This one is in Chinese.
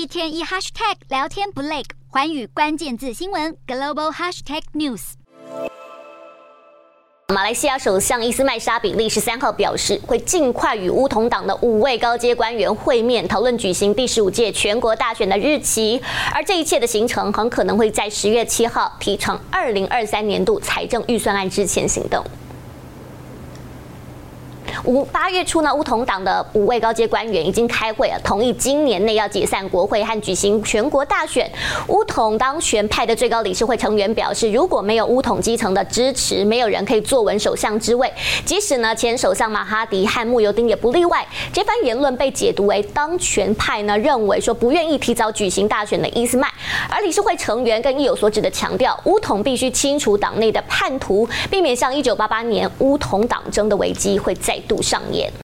一天一 hashtag 聊天不累，环宇关键字新闻 global hashtag news。马来西亚首相伊斯麦沙比利十三号表示，会尽快与巫统党的五位高阶官员会面，讨论举行第十五届全国大选的日期。而这一切的行程很可能会在十月七号提呈二零二三年度财政预算案之前行动。五八月初呢，乌统党的五位高阶官员已经开会了，同意今年内要解散国会和举行全国大选。乌统当选派的最高理事会成员表示，如果没有乌统基层的支持，没有人可以坐稳首相之位。即使呢前首相马哈迪和慕尤丁也不例外。这番言论被解读为当权派呢认为说不愿意提早举行大选的伊斯麦，而理事会成员更意有所指的强调，乌统必须清除党内的叛徒，避免像一九八八年乌统党争的危机会再度上演。